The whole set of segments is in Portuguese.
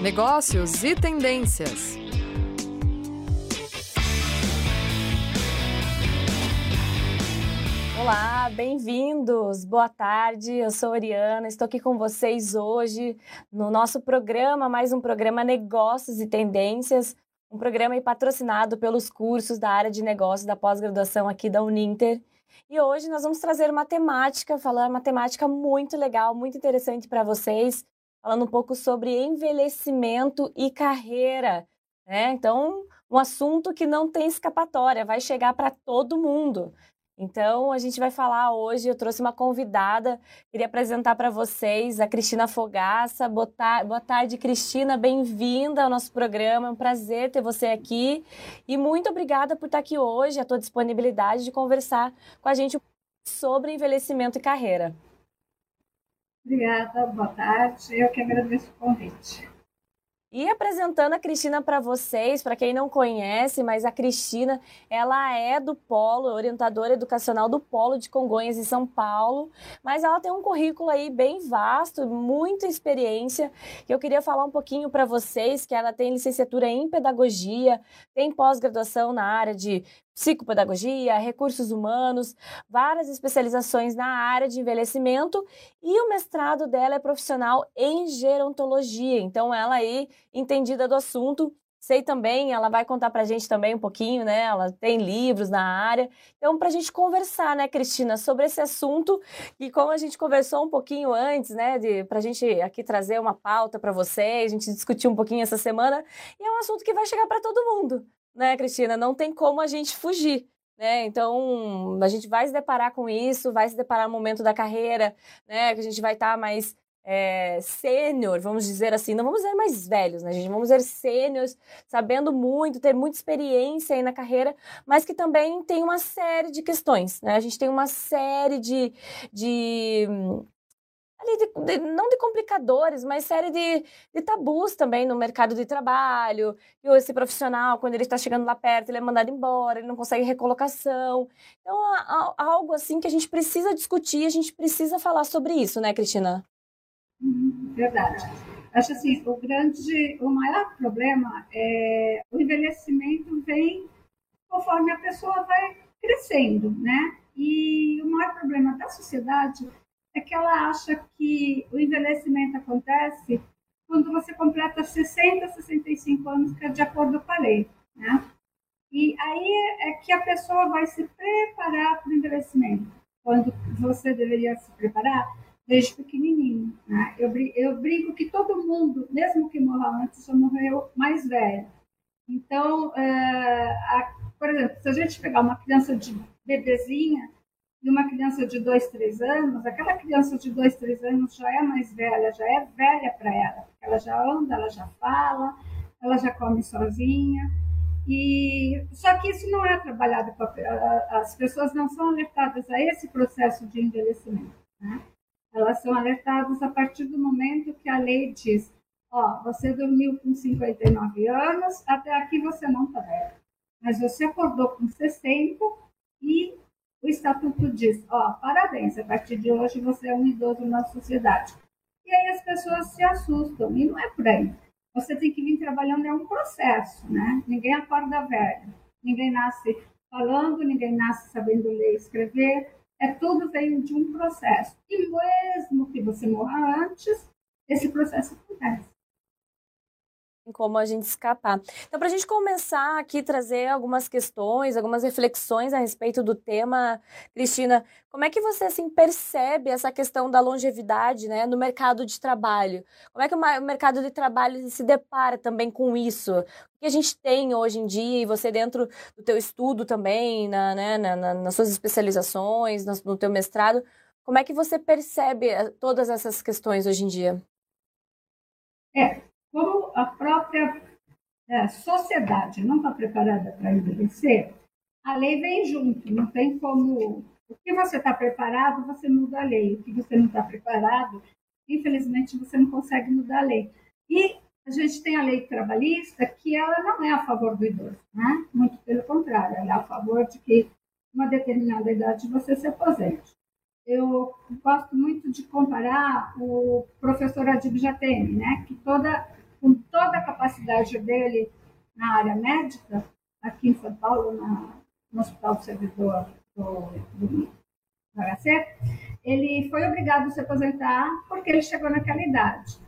negócios e tendências. Olá, bem-vindos. Boa tarde. Eu sou Oriana, estou aqui com vocês hoje no nosso programa, mais um programa Negócios e Tendências, um programa patrocinado pelos cursos da área de negócios da pós-graduação aqui da Uninter. E hoje nós vamos trazer uma temática, falar uma temática muito legal, muito interessante para vocês, falando um pouco sobre envelhecimento e carreira. Né? Então, um assunto que não tem escapatória, vai chegar para todo mundo. Então, a gente vai falar hoje. Eu trouxe uma convidada, queria apresentar para vocês a Cristina Fogaça. Boa, tarde, Cristina, bem-vinda ao nosso programa. É um prazer ter você aqui. E muito obrigada por estar aqui hoje, a tua disponibilidade de conversar com a gente sobre envelhecimento e carreira. Obrigada, boa tarde. Eu que agradeço o convite. E apresentando a Cristina para vocês, para quem não conhece, mas a Cristina, ela é do Polo, orientadora educacional do Polo de Congonhas em São Paulo, mas ela tem um currículo aí bem vasto, muita experiência. Eu queria falar um pouquinho para vocês que ela tem licenciatura em pedagogia, tem pós-graduação na área de psicopedagogia, recursos humanos, várias especializações na área de envelhecimento e o mestrado dela é profissional em gerontologia. Então, ela aí, entendida do assunto, sei também, ela vai contar para a gente também um pouquinho, né? Ela tem livros na área. Então, para a gente conversar, né, Cristina, sobre esse assunto e como a gente conversou um pouquinho antes, né, para a gente aqui trazer uma pauta para vocês, a gente discutiu um pouquinho essa semana, e é um assunto que vai chegar para todo mundo né, Cristina? Não tem como a gente fugir. Né? Então, a gente vai se deparar com isso, vai se deparar no momento da carreira, né? Que a gente vai estar tá mais é, sênior, vamos dizer assim, não vamos ser mais velhos, né, gente? Vamos ser sêniores, sabendo muito, ter muita experiência aí na carreira, mas que também tem uma série de questões, né? A gente tem uma série de, de ali de, de, não de complicadores, mas série de, de, tabus também no mercado de trabalho. E esse profissional, quando ele está chegando lá perto, ele é mandado embora, ele não consegue recolocação. Então, há, há algo assim que a gente precisa discutir, a gente precisa falar sobre isso, né, Cristina? Uhum, verdade. Acho assim, o grande, o maior problema é o envelhecimento vem conforme a pessoa vai crescendo, né? E o maior problema da sociedade é que ela acha que o envelhecimento acontece quando você completa 60, 65 anos, que é de acordo com a lei. Né? E aí é que a pessoa vai se preparar para o envelhecimento, quando você deveria se preparar desde pequenininho. Né? Eu, eu que todo mundo, mesmo que morra antes, já morreu mais velho. Então, é, a, por exemplo, se a gente pegar uma criança de bebezinha, de uma criança de dois, três anos, aquela criança de dois, três anos já é mais velha, já é velha para ela. Ela já anda, ela já fala, ela já come sozinha. E só que isso não é trabalhado as pessoas não são alertadas a esse processo de envelhecimento. Né? Elas são alertadas a partir do momento que a lei diz: ó, você dormiu com 59 anos, até aqui você não está velho, mas você acordou com 60 e o estatuto diz, ó, parabéns, a partir de hoje você é um idoso na sociedade. E aí as pessoas se assustam, e não é por aí. Você tem que vir trabalhando, é um processo, né? Ninguém acorda velho, ninguém nasce falando, ninguém nasce sabendo ler e escrever, é tudo veio de um processo. E mesmo que você morra antes, esse processo acontece como a gente escapar. Então, para a gente começar aqui trazer algumas questões, algumas reflexões a respeito do tema, Cristina, como é que você assim percebe essa questão da longevidade, né, no mercado de trabalho? Como é que o mercado de trabalho se depara também com isso? O que a gente tem hoje em dia e você dentro do teu estudo também, na, né, na, na, nas suas especializações, no, teu mestrado, como é que você percebe eh, todas essas questões hoje em dia? É, como a própria é, sociedade não está preparada para envelhecer, a lei vem junto, não tem como. O que você está preparado, você muda a lei. O que você não está preparado, infelizmente, você não consegue mudar a lei. E a gente tem a lei trabalhista que ela não é a favor do idoso, né? muito pelo contrário, ela é a favor de que uma determinada idade você se aposente. Eu gosto muito de comparar o professor Adib Jatene, né? que toda com toda a capacidade dele na área médica, aqui em São Paulo, na, no Hospital do Servidor do, do, HC, ele foi obrigado a se aposentar porque ele chegou naquela idade.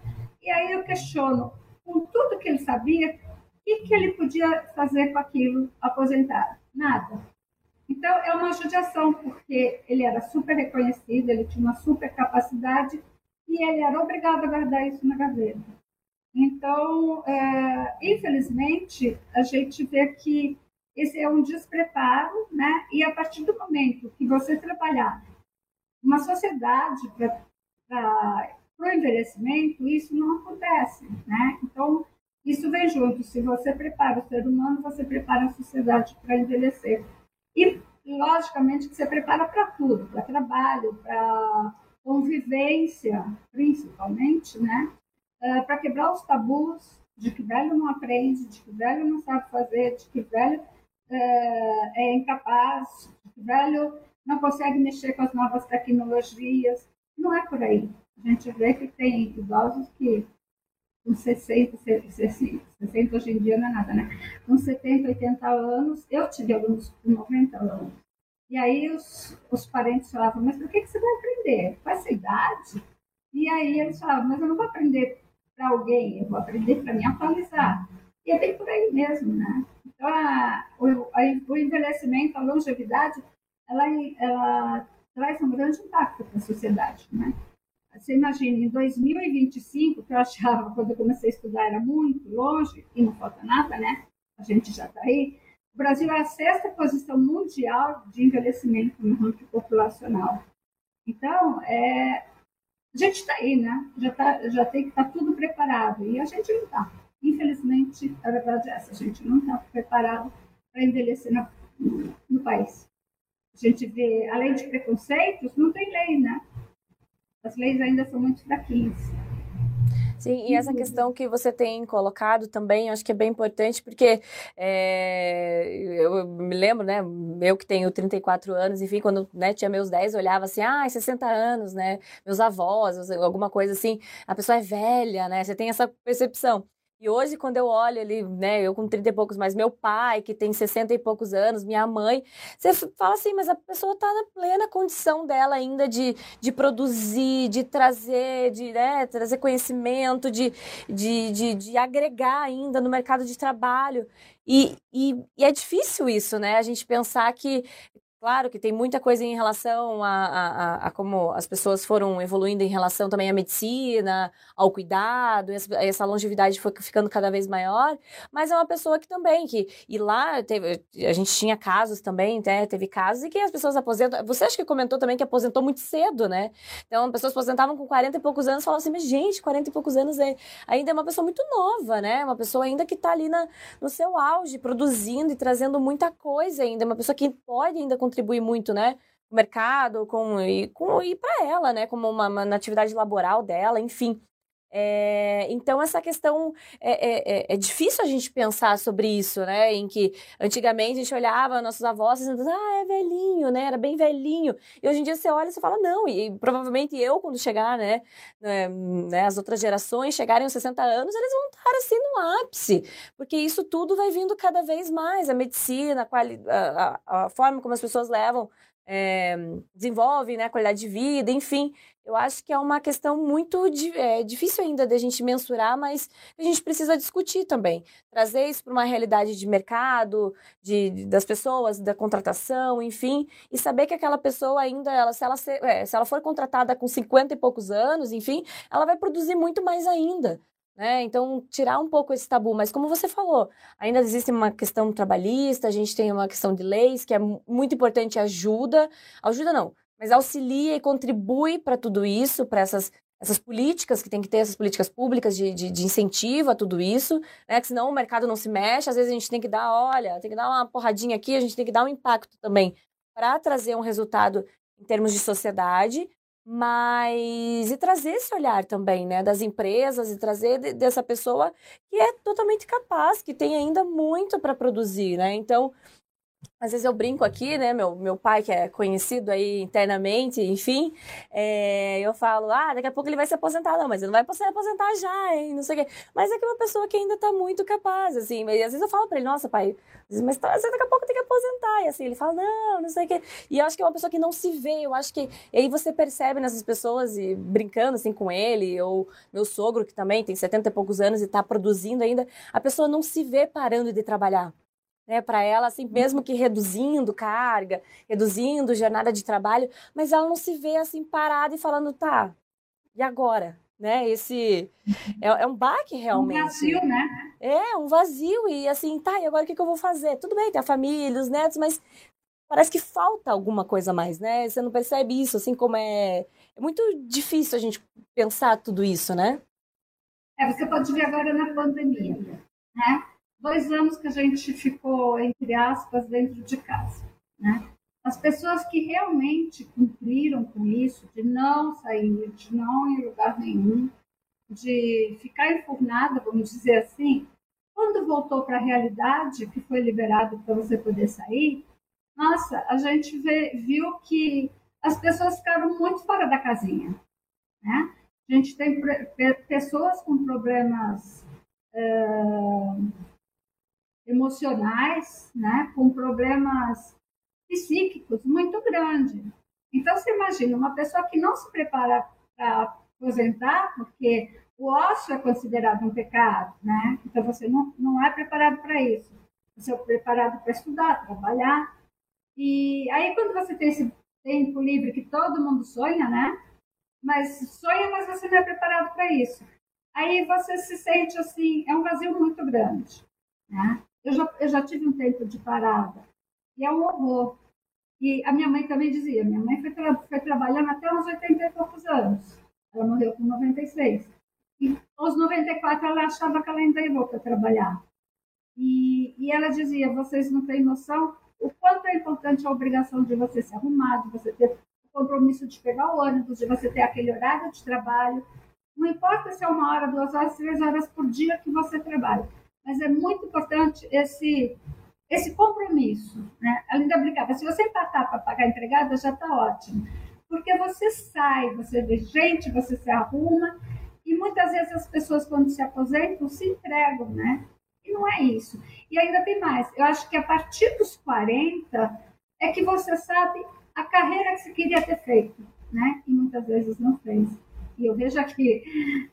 E aí eu questiono, com tudo que ele sabia, o que, que ele podia fazer com aquilo aposentado? Nada. Então, é uma judiação, porque ele era super reconhecido, ele tinha uma super capacidade e ele era obrigado a guardar isso na gaveta. Então, é, infelizmente, a gente vê que esse é um despreparo, né? E a partir do momento que você trabalhar uma sociedade para o envelhecimento, isso não acontece, né? Então, isso vem junto. Se você prepara o ser humano, você prepara a sociedade para envelhecer. E, logicamente, que você prepara para tudo, para trabalho, para convivência, principalmente, né? Uh, para quebrar os tabus de que velho não aprende, de que velho não sabe fazer, de que velho uh, é incapaz, de que velho não consegue mexer com as novas tecnologias. Não é por aí. A gente vê que tem idosos que com 60, 60, 60 hoje em dia não é nada, né? Com 70, 80 anos, eu tive alunos com 90 anos. E aí os, os parentes falavam, mas por que, que você vai aprender? Com essa idade? E aí eles falavam, mas eu não vou aprender para alguém, eu vou aprender para me atualizar. E é bem por aí mesmo, né? Então, a, o, a, o envelhecimento, a longevidade, ela, ela traz um grande impacto para a sociedade, né? Você imagina, em 2025, que eu achava, quando eu comecei a estudar, era muito longe, e não falta nada, né? A gente já está aí. O Brasil é a sexta posição mundial de envelhecimento no ranking populacional. Então, é, a gente está aí, né? Já, tá, já tem que estar tá tudo preparado. E a gente não está. Infelizmente, a verdade é essa: a gente não está preparado para envelhecer no, no país. A gente vê, além de preconceitos, não tem lei, né? as leis ainda são muito fraquinhas. Sim, e essa questão que você tem colocado também, acho que é bem importante, porque é, eu me lembro, né, eu que tenho 34 anos, enfim, quando né, tinha meus 10, eu olhava assim, ah, 60 anos, né, meus avós, alguma coisa assim, a pessoa é velha, né, você tem essa percepção. E hoje, quando eu olho ali, né, eu com 30 e poucos, mas meu pai, que tem 60 e poucos anos, minha mãe, você fala assim, mas a pessoa está na plena condição dela ainda de, de produzir, de trazer, de né, trazer conhecimento, de, de, de, de agregar ainda no mercado de trabalho. E, e, e, é difícil isso, né? A gente pensar que Claro que tem muita coisa em relação a, a, a, como as pessoas foram evoluindo em relação também à medicina, ao cuidado, essa, essa longevidade foi ficando cada vez maior, mas é uma pessoa que também, que, e lá teve, a gente tinha casos também, né, teve casos em que as pessoas aposentam, você acha que comentou também que aposentou muito cedo, né? Então, as pessoas aposentavam com 40 e poucos anos, falavam assim, mas gente, 40 e poucos anos é, ainda é uma pessoa muito nova, né? Uma pessoa ainda que está ali na, no seu auge, produzindo e trazendo muita coisa ainda, uma pessoa que pode ainda contribui muito, né? O mercado, com, e, com, e para ela, né? Como uma, uma, atividade laboral dela, enfim. É, então, essa questão é, é, é, é, difícil a gente pensar sobre isso, né? Em que antigamente a gente olhava nossos avós dizendo, ah, é velhinho, né? Era bem velhinho. E hoje em dia você olha e você fala, não. E, provavelmente eu, quando chegar, né, né, né, as outras gerações chegarem aos 60 anos, eles vão estar assim no ápice. Porque isso tudo vai vindo cada vez mais. A medicina, a, a, a forma como as pessoas levam é, desenvolve né, qualidade de vida, enfim. Eu acho que é uma questão muito é, difícil ainda da gente mensurar, mas a gente precisa discutir também. Trazer isso para uma realidade de mercado, de, das pessoas, da contratação, enfim, e saber que aquela pessoa ainda, ela, se, ela ser, é, se ela for contratada com 50 e poucos anos, enfim, ela vai produzir muito mais ainda. Né? Então, tirar um pouco esse tabu. Mas, como você falou, ainda existe uma questão trabalhista, a gente tem uma questão de leis, que é muito importante, ajuda. Ajuda não, mas auxilia e contribui para tudo isso, para essas, essas políticas que tem que ter, essas políticas públicas de, de, de, incentivo a tudo isso, né? Que senão o mercado não se mexe, às vezes a gente tem que dar, olha, tem que dar uma porradinha aqui, a gente tem que dar um impacto também para trazer um resultado em termos de sociedade, mas e trazer esse olhar também, né, das empresas e trazer de, dessa pessoa que é totalmente capaz, que tem ainda muito para produzir, né? Então, às vezes eu brinco aqui, né? Meu, meu pai, que é conhecido aí internamente, enfim, é, eu falo, ah, daqui a pouco ele vai se aposentar. Não, mas ele não vai se aposentar já, hein? Não sei o quê. Mas é que é uma pessoa que ainda tá muito capaz, assim. E às vezes eu falo pra ele, nossa, pai, mas tá, daqui a pouco tem que aposentar. E assim, ele fala, não, não sei o quê. E eu acho que é uma pessoa que não se vê. Eu acho que. E aí você percebe nessas pessoas, e brincando assim com ele, ou meu sogro, que também tem 70 e poucos anos e tá produzindo ainda, a pessoa não se vê parando de trabalhar né, para ela, assim, mesmo que reduzindo carga, reduzindo jornada de trabalho, mas ela não se vê assim parada e falando, tá, e agora? Né? Esse é, é um baque realmente. Um vazio, né? É, um vazio, e assim, tá, e agora o que, que eu vou fazer? Tudo bem, tem a família, os netos, mas parece que falta alguma coisa mais, né? Você não percebe isso, assim, como é. É muito difícil a gente pensar tudo isso, né? É, você pode ver agora na pandemia, né? Dois anos que a gente ficou, entre aspas, dentro de casa. Né? As pessoas que realmente cumpriram com isso, de não sair, de não ir em lugar nenhum, de ficar enfurnada, vamos dizer assim, quando voltou para a realidade, que foi liberado para você poder sair, nossa, a gente vê, viu que as pessoas ficaram muito fora da casinha. Né? A gente tem pessoas com problemas uh, emocionais, né, com problemas psíquicos muito grandes. Então, você imagina uma pessoa que não se prepara para aposentar, porque o ócio é considerado um pecado, né? Então, você não, não é preparado para isso. Você é preparado para estudar, trabalhar. E aí, quando você tem esse tempo livre que todo mundo sonha, né? Mas sonha, mas você não é preparado para isso. Aí você se sente assim, é um vazio muito grande, né? Eu já, eu já tive um tempo de parada e é um horror. E a minha mãe também dizia, minha mãe foi, tra foi trabalhando até uns 80 e poucos anos. Ela morreu com 96. E aos 94 ela achava que ela ainda ia voltar a trabalhar. E, e ela dizia, vocês não têm noção o quanto é importante a obrigação de você se arrumar, de você ter o compromisso de pegar o ônibus, de você ter aquele horário de trabalho. Não importa se é uma hora, duas horas, três horas por dia que você trabalha mas é muito importante esse esse compromisso, né? Além da brincada, se você empatar para pagar empregada, já está ótimo. Porque você sai, você vê gente, você se arruma, e muitas vezes as pessoas, quando se aposentam, se entregam, né? E não é isso. E ainda tem mais. Eu acho que a partir dos 40 é que você sabe a carreira que você queria ter feito, né? E muitas vezes não fez. E eu vejo aqui,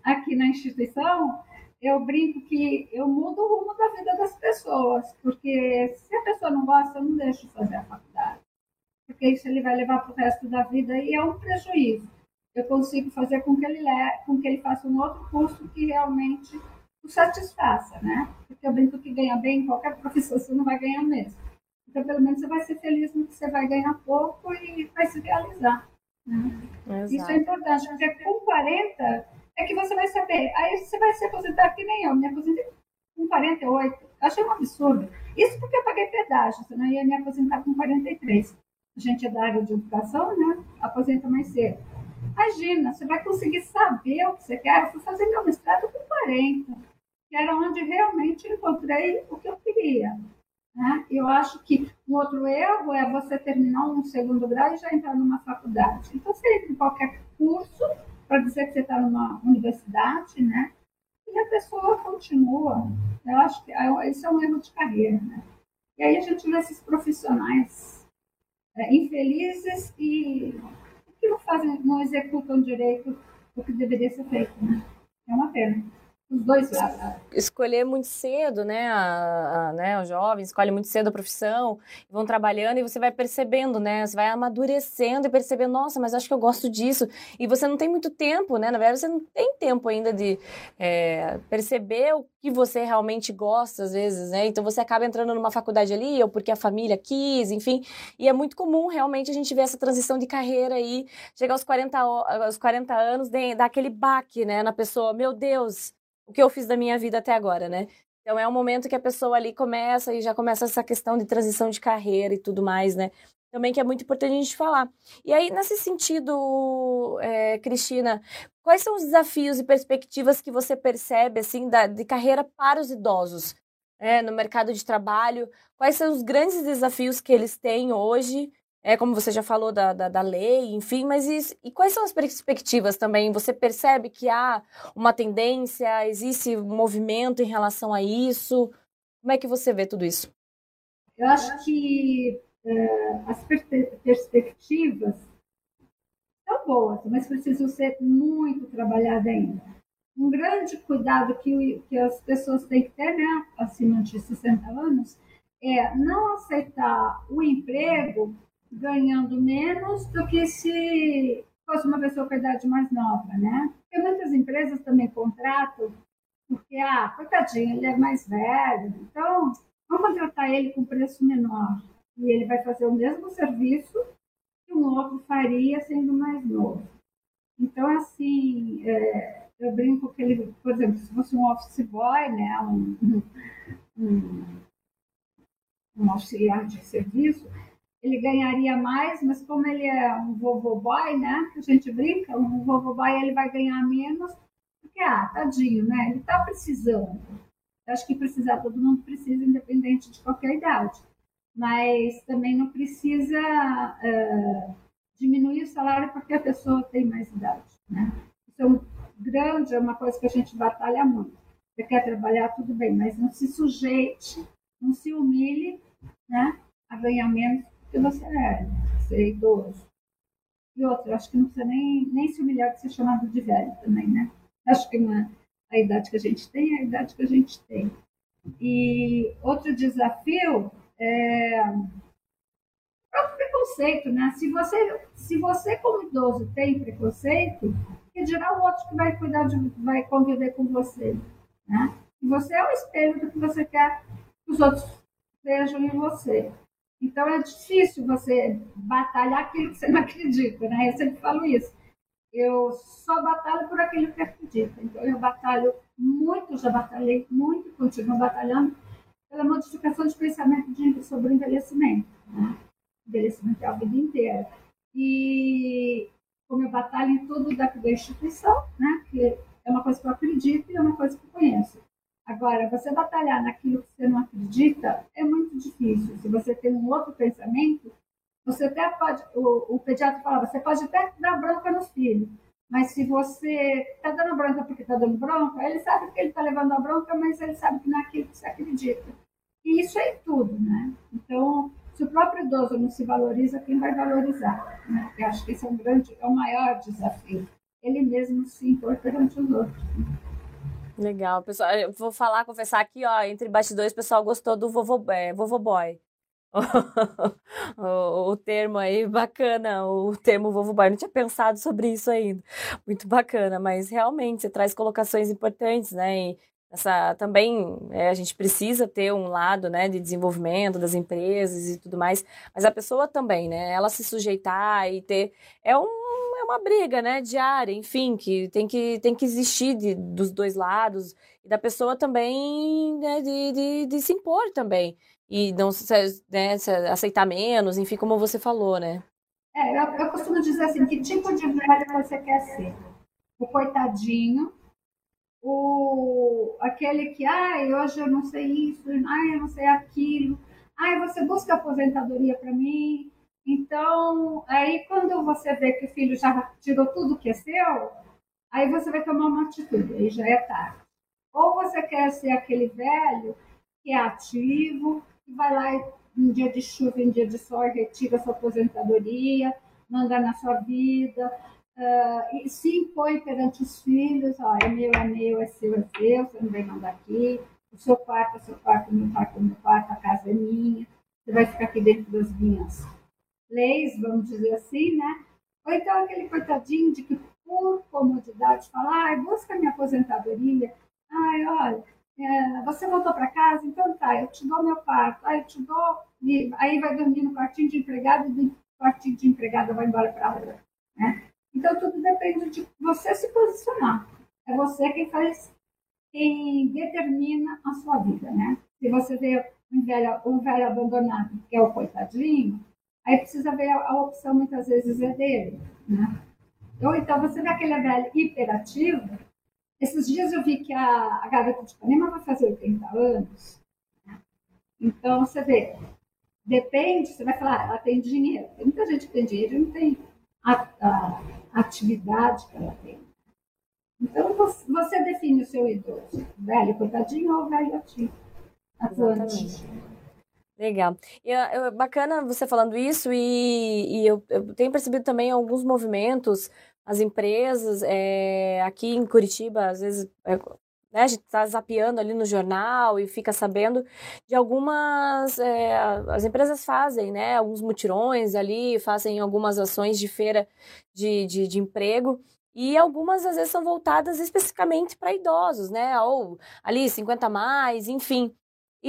aqui na instituição, eu brinco que eu mudo o rumo da vida das pessoas, porque se a pessoa não gosta, eu não deixo de fazer a faculdade. Porque isso ele vai levar para o resto da vida e é um prejuízo. Eu consigo fazer com que ele, com que ele faça um outro curso que realmente o satisfaça, né? Porque eu brinco que ganha bem em qualquer profissão, você não vai ganhar mesmo. Então, pelo menos você vai ser feliz no que você vai ganhar pouco e vai se realizar. Né? Isso é importante, porque com 40 é que você vai saber. Aí você vai se aposentar que nem eu. Me aposentei com 48. Achei um absurdo. Isso porque eu paguei pedágio, senão eu ia me aposentar com 43. A gente é da área de educação, né? Aposenta mais cedo. Imagina, você vai conseguir saber o que você quer. Eu fui fazer meu mestrado com 40, que era onde realmente encontrei o que eu queria. Né? Eu acho que um outro erro é você terminar um segundo grau e já entrar numa faculdade. Então, você entra em qualquer curso para dizer que você está numa universidade, né? E a pessoa continua. Eu acho que isso é um erro de carreira, né? E aí a gente vê esses profissionais é, infelizes e que não fazem, não executam direito o que deveria ser feito, né? É uma pena Escolher muito cedo, né, a, a, né, os jovens escolhem muito cedo a profissão, vão trabalhando e você vai percebendo, né, você vai amadurecendo e percebendo, nossa, mas acho que eu gosto disso. E você não tem muito tempo, né, na verdade você não tem tempo ainda de é, perceber o que você realmente gosta, às vezes, né, então você acaba entrando numa faculdade ali, ou porque a família quis, enfim, e é muito comum realmente a gente ver essa transição de carreira aí, chegar aos 40, aos 40 anos, dar aquele baque, né, na pessoa, meu Deus, o que eu fiz da minha vida até agora, né? Então é um momento que a pessoa ali começa e já começa essa questão de transição de carreira e tudo mais, né? Também que é muito importante a gente falar. E aí, nesse sentido, é, Cristina, quais são os desafios e perspectivas que você percebe, assim, da, de carreira para os idosos? é, no mercado de trabalho? Quais são os grandes desafios que eles têm hoje? É, como você já falou da, da, da lei, enfim, mas e quais são as perspectivas também? Você percebe que há uma tendência, existe movimento em relação a isso? Como é que você vê tudo isso? Eu acho que é, as perspectivas são boas, mas precisam ser muito trabalhadas ainda. Um grande cuidado que, que as pessoas têm que ter, né, acima de 60 anos, é não aceitar o emprego ganhando menos do que se fosse uma pessoa com idade mais nova, né? Porque muitas empresas também contratam porque, ah, coitadinho, ele é mais velho, então vamos contratar ele com preço menor. E ele vai fazer o mesmo serviço que um outro faria sendo mais novo. Então, assim, é, eu brinco que ele, por exemplo, se fosse um office boy, né, um, um, um auxiliar de serviço, ele ganharia mais, mas como ele é um vovô boy, né, que a gente brinca, um vovô boy ele vai ganhar menos, porque, ah, tadinho, né? Ele está precisando. Eu acho que precisar, todo mundo precisa, independente de qualquer idade. Mas também não precisa uh, diminuir o salário porque a pessoa tem mais idade, né? Isso é um grande, é uma coisa que a gente batalha muito. Você quer trabalhar, tudo bem, mas não se sujeite, não se humilhe, né? A ganhar menos que você é, você é idoso. E outra, acho que não precisa nem, nem se humilhar de ser chamado de velho também, né? Acho que uma, a idade que a gente tem é a idade que a gente tem. E outro desafio é o próprio preconceito, né? Se você, se você como idoso tem preconceito, que dirá o outro que vai cuidar de, vai conviver com você, né? Você é o espelho do que você quer que os outros vejam em você. Então é difícil você batalhar aquilo que você não acredita, né? Eu sempre falo isso eu só batalho por aquilo que acredito. Então, eu batalho muito, já batalhei muito, continuo batalhando pela modificação de pensamento de, sobre o envelhecimento. Né? Envelhecimento é a vida inteira. E como eu batalho em tudo da, da instituição, né? que é uma coisa que eu acredito e é uma coisa que eu conheço. Agora, você batalhar naquilo que você não acredita é muito difícil. Se você tem um outro pensamento, você até pode, o, o pediatra fala, você pode até dar bronca nos filhos, mas se você está dando bronca porque está dando bronca, ele sabe que ele está levando a bronca, mas ele sabe que não é aquilo que você acredita. E isso é tudo, né? Então, se o próprio idoso não se valoriza, quem vai valorizar? Né? Eu acho que esse é um grande, é o maior desafio. Ele mesmo se impor perante os outros. Legal, pessoal. Eu vou falar, confessar aqui, ó, entre bastidores, o pessoal gostou do vovô, é, vovô boy. o, o, termo aí, bacana, o termo Vovô Bar, não tinha pensado sobre isso ainda, muito bacana, mas realmente você traz colocações importantes, né, e essa, também é, a gente precisa ter um lado, né, de desenvolvimento das empresas e tudo mais, mas a pessoa também, né, ela se sujeitar e ter, é, um, uma briga, né, diária, enfim, que tem que, tem que existir de, dos dois lados, e da pessoa também, né, de, de, de se impor também, e não né, aceitar menos, enfim, como você falou, né? É, eu, eu costumo dizer assim, que tipo de velho você quer ser? O coitadinho, o, aquele que, ai, hoje eu não sei isso, ai, eu não sei aquilo, ai, você busca aposentadoria para mim. Então, aí quando você vê que o filho já tirou tudo que é seu, aí você vai tomar uma atitude, aí já é tarde. Ou você quer ser aquele velho que é ativo, que vai lá em dia de chuva, em dia de sol, retira sua aposentadoria, manda na sua vida, uh, e se impõe perante os filhos, ó, é meu, é meu, é seu, é seu, você não vem mandar aqui, o seu quarto é seu quarto, o meu quarto é meu quarto, a casa é minha, você vai ficar aqui dentro das minhas leis, vamos dizer assim, né? Ou então aquele coitadinho de que por comodidade fala, ai, busca minha aposentadoria, ai, olha, é, você voltou para casa, então tá, eu te dou meu quarto, aí eu te dou, e aí vai dormir no quartinho de empregado e do quartinho de empregada vai embora para a rua. Né? Então tudo depende de você se posicionar. É você quem faz, quem determina a sua vida, né? Se você vê um velho, um velho abandonado, que é o coitadinho, aí precisa ver a, a opção muitas vezes é dele, né? Ou então você vê aquele velho hiperativo, esses dias eu vi que a, a garota de Ipanema vai fazer 80 anos Então, você vê, depende, você vai falar, ela tem dinheiro. Tem muita gente que tem dinheiro e não tem a, a, atividade que ela tem. Então, você define o seu idoso, velho coitadinho ou velho ativo, atuante. Legal. E, eu, bacana você falando isso e, e eu, eu, tenho percebido também alguns movimentos, as empresas é, aqui em Curitiba, às vezes é, né, a gente está zapeando ali no jornal e fica sabendo de algumas. É, as empresas fazem, né? Alguns mutirões ali, fazem algumas ações de feira de, de, de emprego. E algumas, às vezes, são voltadas especificamente para idosos, né? Ou ali, 50 mais, enfim.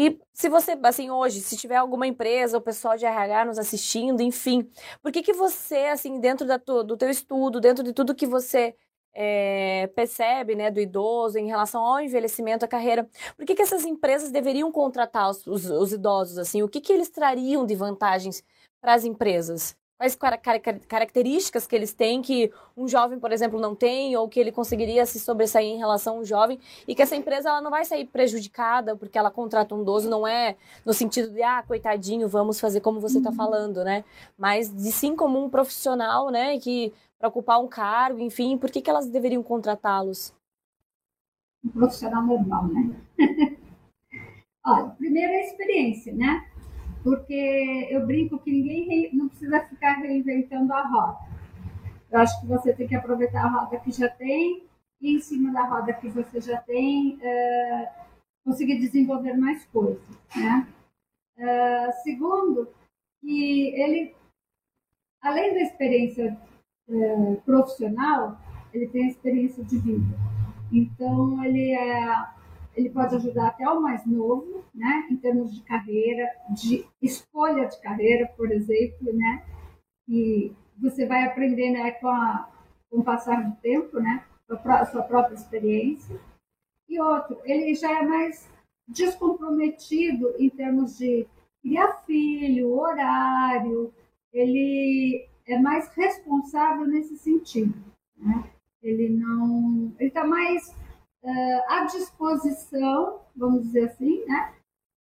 E se você, assim, hoje, se tiver alguma empresa, o pessoal de RH nos assistindo, enfim, por que que você, assim, dentro da tu, do teu estudo, dentro de tudo que você é, percebe, né, do idoso em relação ao envelhecimento da carreira, por que que essas empresas deveriam contratar os, os, os idosos, assim, o que que eles trariam de vantagens para as empresas? Quais características que eles têm que um jovem, por exemplo, não tem, ou que ele conseguiria se sobressair em relação a um jovem, e que essa empresa ela não vai sair prejudicada porque ela contrata um idoso, não é no sentido de, ah, coitadinho, vamos fazer como você está falando, né? Mas de sim como um profissional, né, que para ocupar um cargo, enfim, por que, que elas deveriam contratá-los? Um profissional normal, né? Olha, primeiro é a experiência, né? Porque eu brinco que ninguém não precisa ficar reinventando a roda. Eu acho que você tem que aproveitar a roda que já tem e em cima da roda que você já tem é, conseguir desenvolver mais coisas, né? É, segundo, que ele, além da experiência é, profissional, ele tem a experiência de vida. Então, ele é ele pode ajudar até o mais novo, né, em termos de carreira, de escolha de carreira, por exemplo, né, e você vai aprender, né, com, a, com o passar do tempo, né, a sua própria experiência. E outro, ele já é mais descomprometido em termos de criar filho, horário, ele é mais responsável nesse sentido, né? Ele não, ele está mais uh, à disposição, vamos dizer assim, né?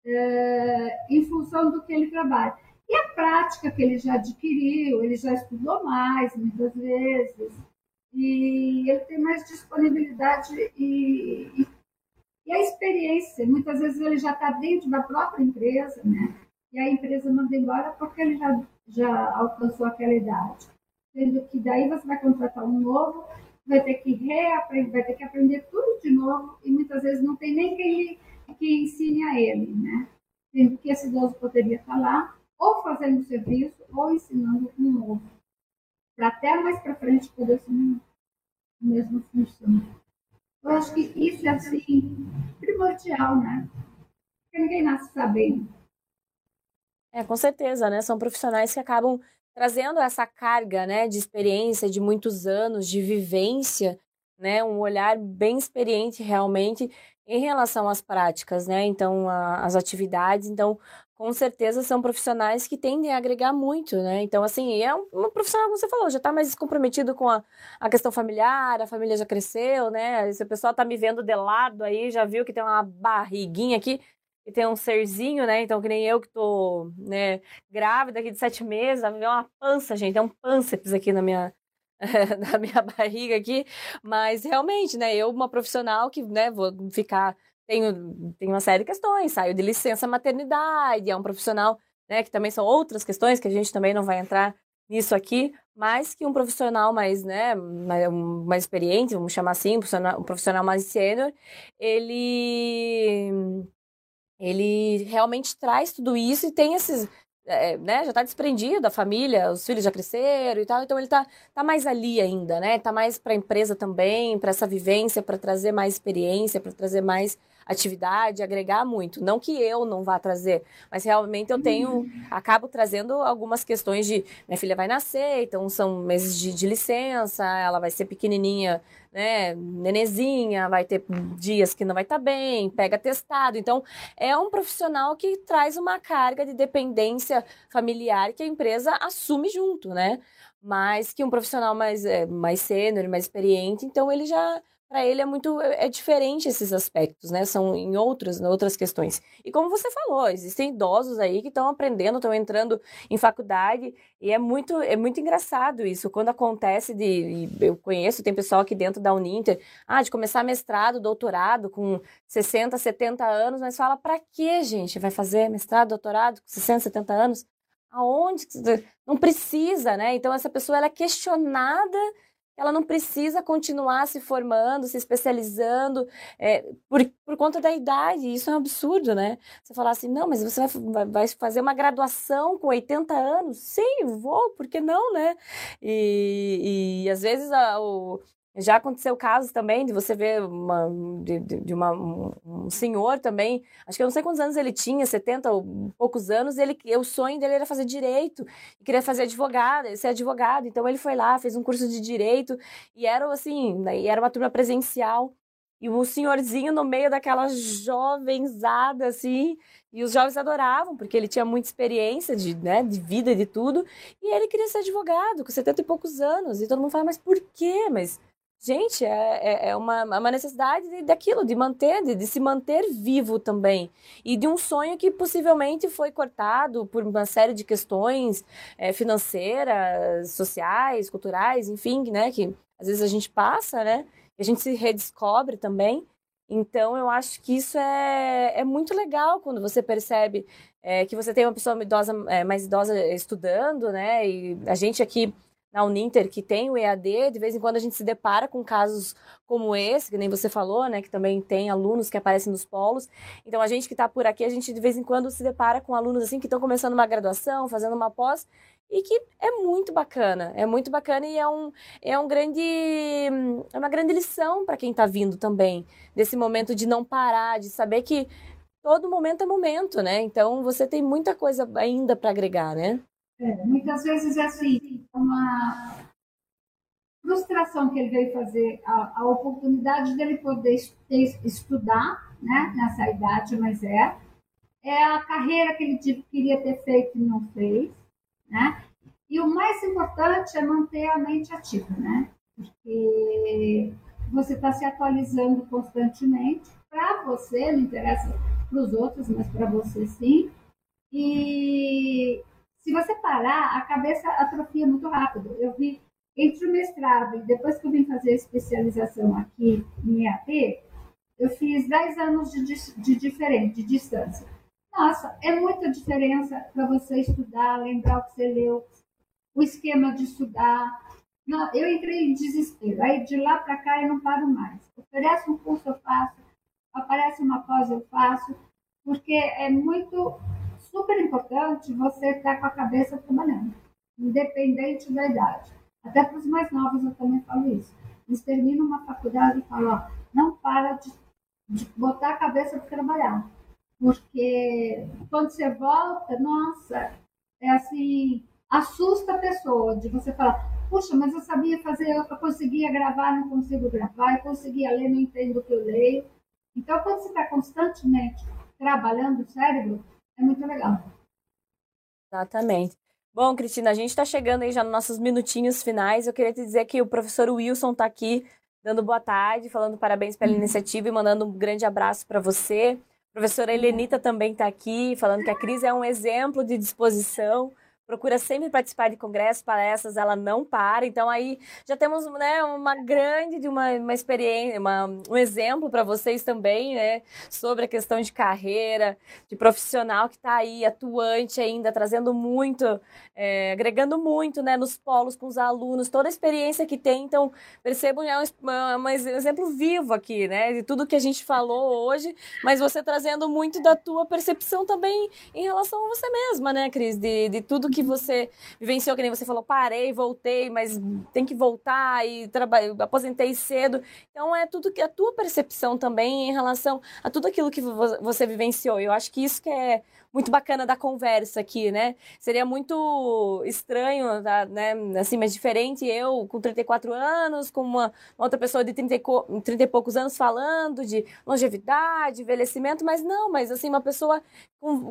Uh, em função do que ele trabalha. E a prática que ele já adquiriu, ele já estudou mais, muitas vezes, e ele tem mais disponibilidade e, e, e a experiência. Muitas vezes ele já está dentro da própria empresa, né? E a empresa manda embora porque ele já, já alcançou aquela idade. Sendo que daí você vai contratar um novo vai ter que reaprender, vai ter que aprender tudo de novo e muitas vezes não tem nem quem que ensine a ele, né? Sendo que esse idoso poderia estar lá ou fazendo serviço ou ensinando um novo, para até mais para frente poder assumir a mesma função. Eu acho que isso é assim primordial, né? Porque ninguém nasce sabendo. É, com certeza, né? São profissionais que acabam trazendo essa carga, né, de experiência, de muitos anos, de vivência, né, um olhar bem experiente realmente em relação às práticas, né, então a, as atividades, então com certeza são profissionais que tendem a agregar muito, né, então assim, é um, um profissional, como você falou, já está mais comprometido com a, a questão familiar, a família já cresceu, né, se o pessoal está me vendo de lado aí, já viu que tem uma barriguinha aqui, e tem um serzinho, né? Então, que nem eu que tô, né, grávida aqui de sete meses, ver uma pança, gente, é um pânceps aqui na minha, na minha barriga aqui, mas realmente, né, eu, uma profissional que, né, vou ficar, tenho, tenho uma série de questões, saio de licença maternidade, é um profissional, né, que também são outras questões que a gente também não vai entrar nisso aqui, mas que um profissional mais, né, mais, mais experiente, vamos chamar assim, um profissional mais sênior, ele ele realmente traz tudo isso e tem esses. É, né, já está desprendido da família, os filhos já cresceram e tal, então ele está tá mais ali ainda, né? Tá mais para a empresa também, para essa vivência, para trazer mais experiência, para trazer mais atividade, agregar muito. Não que eu não vá trazer, mas realmente eu tenho, acabo trazendo algumas questões de minha filha vai nascer, então são meses de, de licença, ela vai ser pequenininha, né, nenezinha, vai ter dias que não vai estar tá bem, pega testado. Então, é um profissional que traz uma carga de dependência familiar que a empresa assume junto, né? Mas que um profissional mais, é, mais sênior, mais experiente, então ele já para ele é muito é, é diferente esses aspectos, né? São em outras, em outras questões. E como você falou, existem idosos aí que estão aprendendo, estão entrando em faculdade e é muito é muito engraçado isso quando acontece de eu conheço, tem pessoal aqui dentro da Uninter, ah, de começar mestrado, doutorado com 60, 70 anos, mas fala para que, gente, vai fazer mestrado, doutorado com 60, 70 anos? Aonde? Não precisa, né? Então essa pessoa ela é questionada ela não precisa continuar se formando, se especializando é, por, por conta da idade. Isso é um absurdo, né? Você falar assim, não, mas você vai, vai fazer uma graduação com 80 anos? Sim, vou, por que não, né? E, e às vezes a, o, já aconteceu casos também de você ver uma, de, de uma, um senhor também, acho que eu não sei quantos anos ele tinha, 70 ou poucos anos, ele, o sonho dele era fazer direito, queria fazer advogado, ser advogado, então ele foi lá, fez um curso de direito, e era assim, né, era uma turma presencial, e um senhorzinho no meio daquela jovenzada, assim, e os jovens adoravam, porque ele tinha muita experiência de, né, de vida e de tudo, e ele queria ser advogado, com 70 e poucos anos, e todo mundo fala, mas por quê? Mas Gente, é, é, é uma, uma necessidade de, daquilo, de manter, de, de, se manter vivo também. E de um sonho que possivelmente foi cortado por uma série de questões é, financeiras, sociais, culturais, enfim, né? Que às vezes a gente passa, né? E a gente se redescobre também. Então, eu acho que isso é, é muito legal quando você percebe é, que você tem uma pessoa idosa, é, mais idosa estudando, né? E a gente aqui na Uninter que tem o EAD, de vez em quando a gente se depara com casos como esse, que nem você falou, né, que também tem alunos que aparecem nos polos. Então a gente que está por aqui, a gente de vez em quando se depara com alunos assim que estão começando uma graduação, fazendo uma pós e que é muito bacana, é muito bacana e é um é um grande é uma grande lição para quem está vindo também desse momento de não parar, de saber que todo momento é momento, né? Então você tem muita coisa ainda para agregar, né? É, muitas vezes é assim, uma frustração que ele veio fazer, a, a oportunidade dele poder estudar, né, nessa idade, mas é, é a carreira que ele queria ter feito e não fez, né? E o mais importante é manter a mente ativa, né? Porque você está se atualizando constantemente. Para você, não interessa para os outros, mas para você sim. E se você parar, a cabeça atrofia muito rápido. Eu vi entre o mestrado e depois que eu vim fazer a especialização aqui em EAP, eu fiz 10 anos de, de diferente, de distância. Nossa, é muita diferença para você estudar, lembrar o que você leu, o esquema de estudar. Não, eu entrei em desespero. Aí de lá para cá eu não paro mais. Oferece um curso, eu faço. Aparece uma pós, eu faço. Porque é muito super importante você estar com a cabeça trabalhando, independente da idade. Até para os mais novos eu também falo isso. Eles terminam uma faculdade e falam, ó, não para de, de botar a cabeça para trabalhar. Porque quando você volta, nossa, é assim, assusta a pessoa de você falar, puxa, mas eu sabia fazer, eu conseguia gravar, não consigo gravar, eu conseguia ler, não entendo o que eu leio. Então, quando você está constantemente trabalhando o cérebro, é muito legal. Exatamente. Bom, Cristina, a gente está chegando aí já nos nossos minutinhos finais. Eu queria te dizer que o professor Wilson está aqui dando boa tarde, falando parabéns pela uhum. iniciativa e mandando um grande abraço para você. A professora Helenita também está aqui, falando que a Cris é um exemplo de disposição procura sempre participar de congressos, palestras, ela não para. Então aí já temos né, uma grande de uma, uma experiência, uma, um exemplo para vocês também, né, sobre a questão de carreira, de profissional que está aí atuante ainda, trazendo muito, é, agregando muito, né, nos polos com os alunos, toda a experiência que tem. Então percebam é um, um exemplo vivo aqui, né, de tudo que a gente falou hoje, mas você trazendo muito da tua percepção também em relação a você mesma, né, Cris, de, de tudo que que você vivenciou, que nem você falou, parei, voltei, mas tem que voltar e trabalhei, aposentei cedo. Então é tudo que a tua percepção também em relação a tudo aquilo que você vivenciou. Eu acho que isso que é muito bacana da conversa aqui, né? Seria muito estranho, né? Assim, mas diferente eu com 34 anos, com uma, uma outra pessoa de 30 e, 30 e poucos anos falando de longevidade, envelhecimento, mas não, mas assim, uma pessoa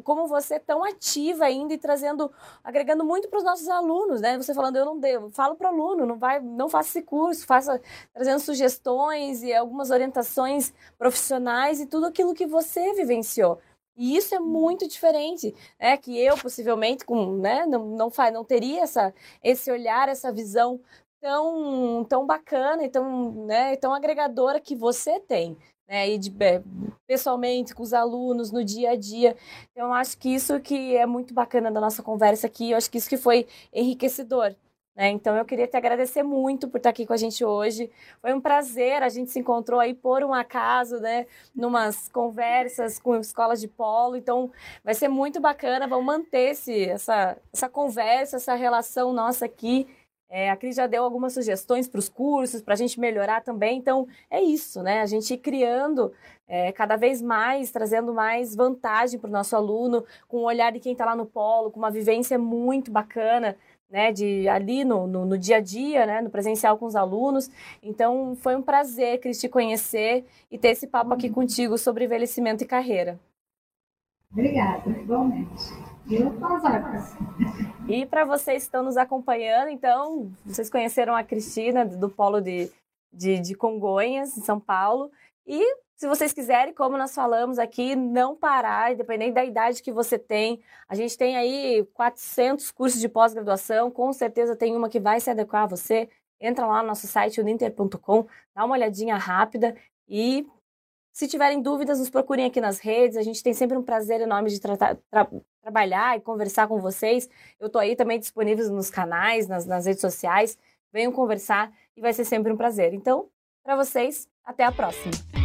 como você tão ativa ainda e trazendo, agregando muito para os nossos alunos, né? Você falando, eu não devo, falo para o aluno, não vai, não faça esse curso, faça trazendo sugestões e algumas orientações profissionais e tudo aquilo que você vivenciou. E isso é muito diferente, né? Que eu possivelmente, com, né, não, não, faz, não teria essa, esse olhar, essa visão tão, tão bacana e tão, né, tão agregadora que você tem né, e de, é, pessoalmente com os alunos no dia a dia. Então, eu acho que isso que é muito bacana da nossa conversa aqui, eu acho que isso que foi enriquecedor. Né? Então, eu queria te agradecer muito por estar aqui com a gente hoje. Foi um prazer, a gente se encontrou aí por um acaso, né, numas conversas com escolas de polo. Então, vai ser muito bacana, vamos manter esse, essa, essa conversa, essa relação nossa aqui é, a Cris já deu algumas sugestões para os cursos, para a gente melhorar também. Então, é isso, né? A gente ir criando é, cada vez mais, trazendo mais vantagem para o nosso aluno, com o olhar de quem está lá no polo, com uma vivência muito bacana, né? De ali no, no, no, dia a dia, né? No presencial com os alunos. Então, foi um prazer, Cris, te conhecer e ter esse papo aqui contigo sobre envelhecimento e carreira. Obrigada, igualmente. E para vocês que estão nos acompanhando, então, vocês conheceram a Cristina do Polo de, de, de Congonhas, em São Paulo. E se vocês quiserem, como nós falamos aqui, não parar, independente da idade que você tem. A gente tem aí 400 cursos de pós-graduação, com certeza tem uma que vai se adequar a você. Entra lá no nosso site, uninter.com, dá uma olhadinha rápida e se tiverem dúvidas, nos procurem aqui nas redes. A gente tem sempre um prazer enorme de tra trabalhar e conversar com vocês. Eu estou aí também disponível nos canais, nas, nas redes sociais. Venham conversar e vai ser sempre um prazer. Então, para vocês, até a próxima.